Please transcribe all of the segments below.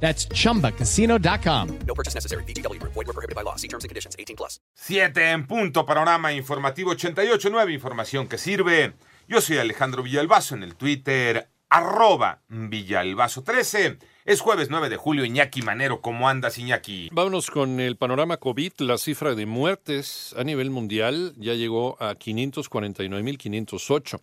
That's chumbacasino.com. No purchase necessary. BGW. Void were prohibited by law. See terms and conditions. 18 plus. 7 en punto, panorama informativo 88.9, información que sirve. Yo soy Alejandro Villalbazo en el Twitter, arroba Villalbazo13. Es jueves 9 de julio, Iñaki Manero, ¿cómo andas, Iñaki? Vámonos con el panorama COVID. La cifra de muertes a nivel mundial ya llegó a 549.508.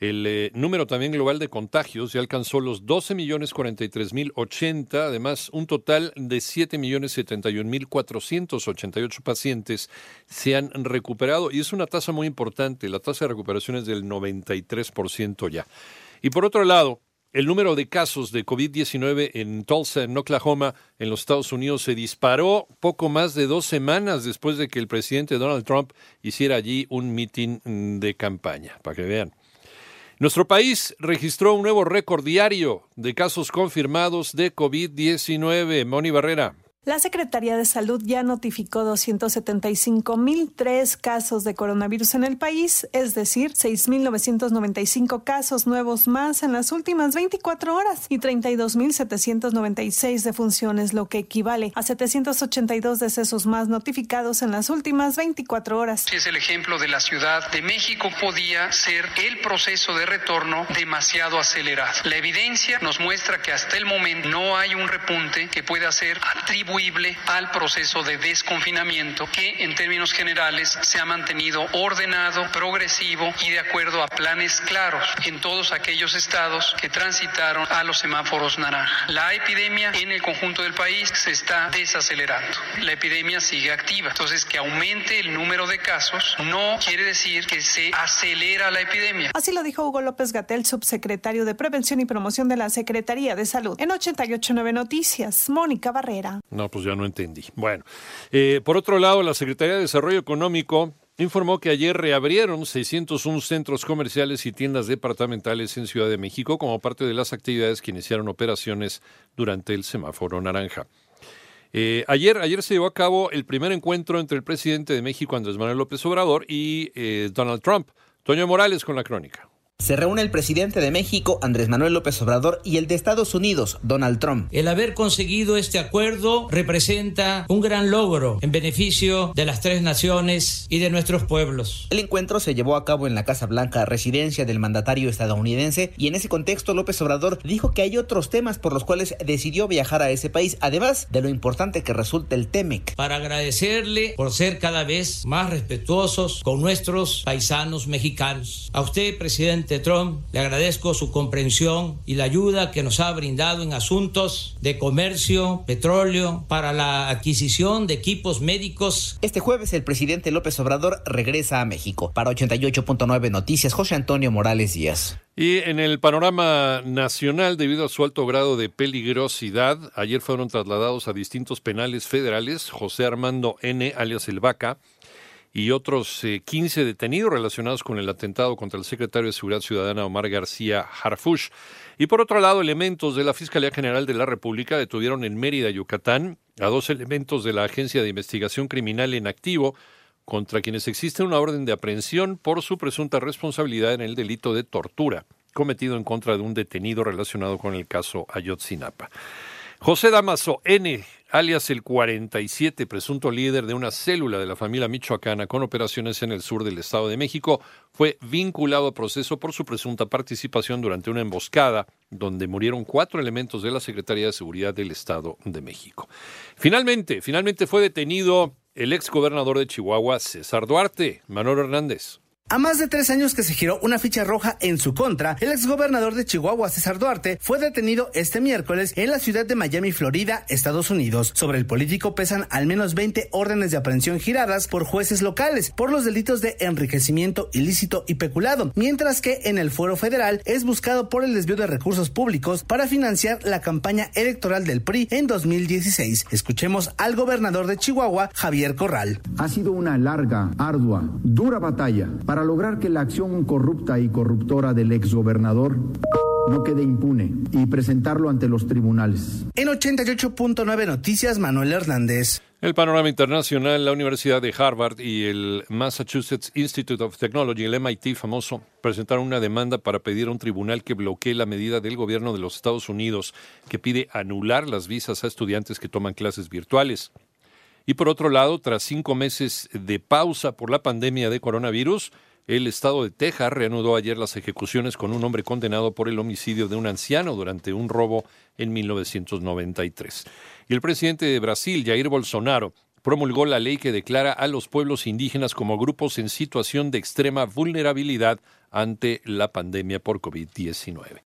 El eh, número también global de contagios ya alcanzó los 12.043.080, además un total de 7.071.488 pacientes se han recuperado y es una tasa muy importante, la tasa de recuperación es del 93% ya. Y por otro lado, el número de casos de COVID-19 en Tulsa, en Oklahoma, en los Estados Unidos, se disparó poco más de dos semanas después de que el presidente Donald Trump hiciera allí un mitin de campaña, para que vean. Nuestro país registró un nuevo récord diario de casos confirmados de COVID-19. Moni Barrera. La Secretaría de Salud ya notificó 275.003 casos de coronavirus en el país, es decir, 6.995 casos nuevos más en las últimas 24 horas y 32.796 defunciones, lo que equivale a 782 decesos más notificados en las últimas 24 horas. Es el ejemplo de la Ciudad de México podía ser el proceso de retorno demasiado acelerado. La evidencia nos muestra que hasta el momento no hay un repunte que pueda ser atribuido al proceso de desconfinamiento que en términos generales se ha mantenido ordenado, progresivo y de acuerdo a planes claros en todos aquellos estados que transitaron a los semáforos naranja. La epidemia en el conjunto del país se está desacelerando. La epidemia sigue activa. Entonces, que aumente el número de casos no quiere decir que se acelera la epidemia. Así lo dijo Hugo López Gatel, subsecretario de Prevención y Promoción de la Secretaría de Salud. En 889 Noticias, Mónica Barrera. Pues ya no entendí. Bueno, eh, por otro lado, la Secretaría de Desarrollo Económico informó que ayer reabrieron 601 centros comerciales y tiendas departamentales en Ciudad de México como parte de las actividades que iniciaron operaciones durante el semáforo naranja. Eh, ayer, ayer se llevó a cabo el primer encuentro entre el presidente de México, Andrés Manuel López Obrador, y eh, Donald Trump. Toño Morales con la crónica. Se reúne el presidente de México, Andrés Manuel López Obrador, y el de Estados Unidos, Donald Trump. El haber conseguido este acuerdo representa un gran logro en beneficio de las tres naciones y de nuestros pueblos. El encuentro se llevó a cabo en la Casa Blanca, residencia del mandatario estadounidense, y en ese contexto López Obrador dijo que hay otros temas por los cuales decidió viajar a ese país, además de lo importante que resulta el TEMEC. Para agradecerle por ser cada vez más respetuosos con nuestros paisanos mexicanos. A usted, presidente Trump, le agradezco su comprensión y la ayuda que nos ha brindado en asuntos de comercio, petróleo, para la adquisición de equipos médicos. Este jueves el presidente López Obrador regresa a México. Para 88.9 Noticias, José Antonio Morales Díaz. Y en el panorama nacional, debido a su alto grado de peligrosidad, ayer fueron trasladados a distintos penales federales José Armando N., alias El Vaca, y otros 15 detenidos relacionados con el atentado contra el secretario de Seguridad Ciudadana Omar García Harfush. Y por otro lado, elementos de la Fiscalía General de la República detuvieron en Mérida, Yucatán, a dos elementos de la Agencia de Investigación Criminal en activo, contra quienes existe una orden de aprehensión por su presunta responsabilidad en el delito de tortura cometido en contra de un detenido relacionado con el caso Ayotzinapa. José Damaso N., alias el 47, presunto líder de una célula de la familia michoacana con operaciones en el sur del Estado de México, fue vinculado a proceso por su presunta participación durante una emboscada donde murieron cuatro elementos de la Secretaría de Seguridad del Estado de México. Finalmente, finalmente fue detenido el ex gobernador de Chihuahua, César Duarte, Manuel Hernández. A más de tres años que se giró una ficha roja en su contra, el exgobernador de Chihuahua, César Duarte, fue detenido este miércoles en la ciudad de Miami, Florida, Estados Unidos. Sobre el político pesan al menos 20 órdenes de aprehensión giradas por jueces locales por los delitos de enriquecimiento ilícito y peculado, mientras que en el fuero federal es buscado por el desvío de recursos públicos para financiar la campaña electoral del PRI en 2016. Escuchemos al gobernador de Chihuahua, Javier Corral. Ha sido una larga, ardua, dura batalla para lograr que la acción corrupta y corruptora del exgobernador no quede impune y presentarlo ante los tribunales. En 88.9 Noticias, Manuel Hernández. El panorama internacional, la Universidad de Harvard y el Massachusetts Institute of Technology, el MIT famoso, presentaron una demanda para pedir a un tribunal que bloquee la medida del gobierno de los Estados Unidos que pide anular las visas a estudiantes que toman clases virtuales. Y por otro lado, tras cinco meses de pausa por la pandemia de coronavirus, el estado de Texas reanudó ayer las ejecuciones con un hombre condenado por el homicidio de un anciano durante un robo en 1993. Y el presidente de Brasil, Jair Bolsonaro, promulgó la ley que declara a los pueblos indígenas como grupos en situación de extrema vulnerabilidad ante la pandemia por COVID-19.